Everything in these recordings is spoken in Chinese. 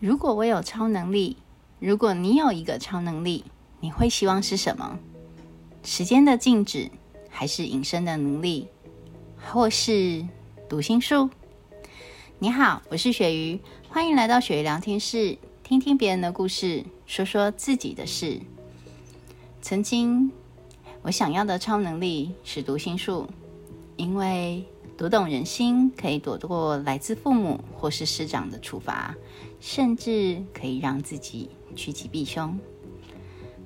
如果我有超能力，如果你有一个超能力，你会希望是什么？时间的静止，还是隐身的能力，或是读心术？你好，我是鳕鱼，欢迎来到鳕鱼聊天室，听听别人的故事，说说自己的事。曾经，我想要的超能力是读心术，因为。读懂人心，可以躲过来自父母或是师长的处罚，甚至可以让自己趋吉避凶。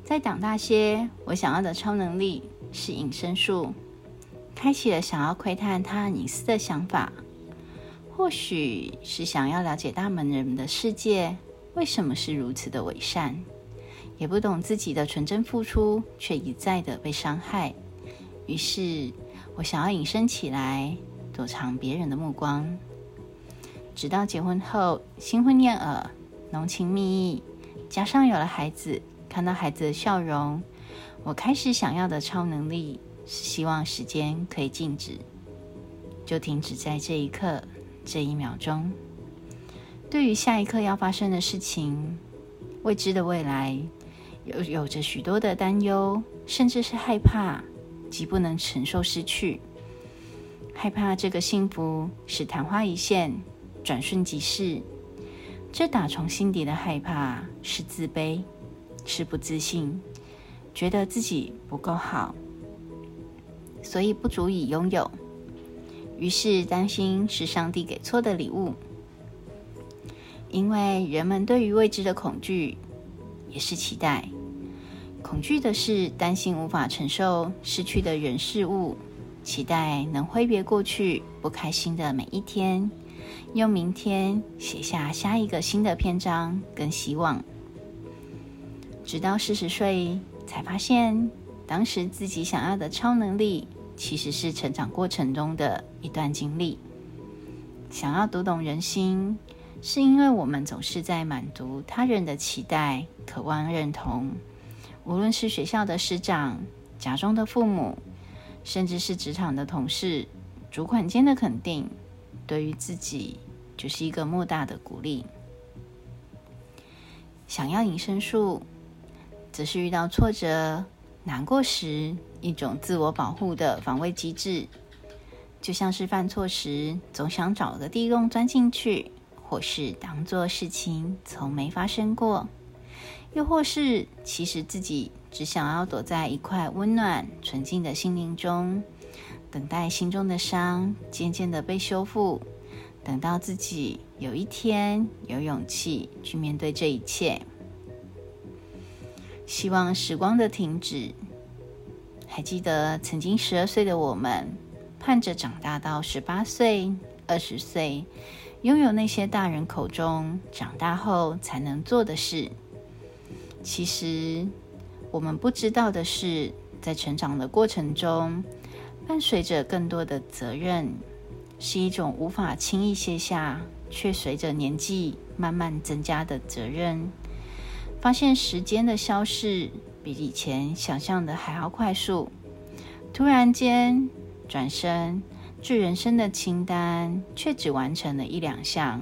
再长大些，我想要的超能力是隐身术，开启了想要窥探他隐私的想法。或许是想要了解大门人们的世界为什么是如此的伪善，也不懂自己的纯真付出却一再的被伤害。于是我想要隐身起来。躲藏别人的目光，直到结婚后，新婚燕尔，浓情蜜意，加上有了孩子，看到孩子的笑容，我开始想要的超能力是希望时间可以静止，就停止在这一刻、这一秒钟。对于下一刻要发生的事情、未知的未来，有有着许多的担忧，甚至是害怕，及不能承受失去。害怕这个幸福是昙花一现，转瞬即逝。这打从心底的害怕是自卑，是不自信，觉得自己不够好，所以不足以拥有。于是担心是上帝给错的礼物。因为人们对于未知的恐惧，也是期待。恐惧的是担心无法承受失去的人事物。期待能挥别过去不开心的每一天，用明天写下下一个新的篇章跟希望。直到四十岁才发现，当时自己想要的超能力，其实是成长过程中的一段经历。想要读懂人心，是因为我们总是在满足他人的期待，渴望认同。无论是学校的师长、家中的父母。甚至是职场的同事、主管间的肯定，对于自己就是一个莫大的鼓励。想要隐身术，则是遇到挫折、难过时一种自我保护的防卫机制，就像是犯错时总想找个地洞钻进去，或是当做事情从没发生过。又或是，其实自己只想要躲在一块温暖、纯净的心灵中，等待心中的伤渐渐的被修复，等到自己有一天有勇气去面对这一切。希望时光的停止。还记得曾经十二岁的我们，盼着长大到十八岁、二十岁，拥有那些大人口中长大后才能做的事。其实，我们不知道的是，在成长的过程中，伴随着更多的责任，是一种无法轻易卸下，却随着年纪慢慢增加的责任。发现时间的消逝比以前想象的还要快速，突然间转身，这人生的清单却只完成了一两项，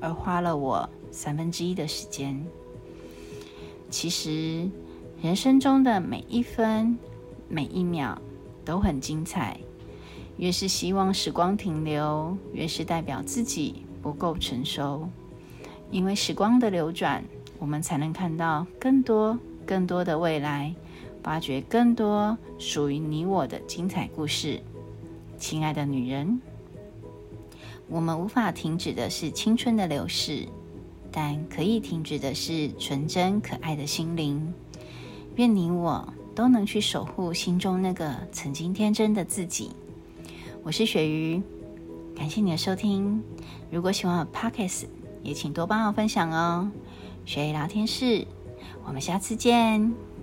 而花了我三分之一的时间。其实，人生中的每一分、每一秒都很精彩。越是希望时光停留，越是代表自己不够成熟。因为时光的流转，我们才能看到更多、更多的未来，发掘更多属于你我的精彩故事。亲爱的女人，我们无法停止的是青春的流逝。但可以停止的是纯真可爱的心灵。愿你我都能去守护心中那个曾经天真的自己。我是雪鱼，感谢你的收听。如果喜欢我 Pockets，也请多帮我分享哦。雪鱼聊天室，我们下次见。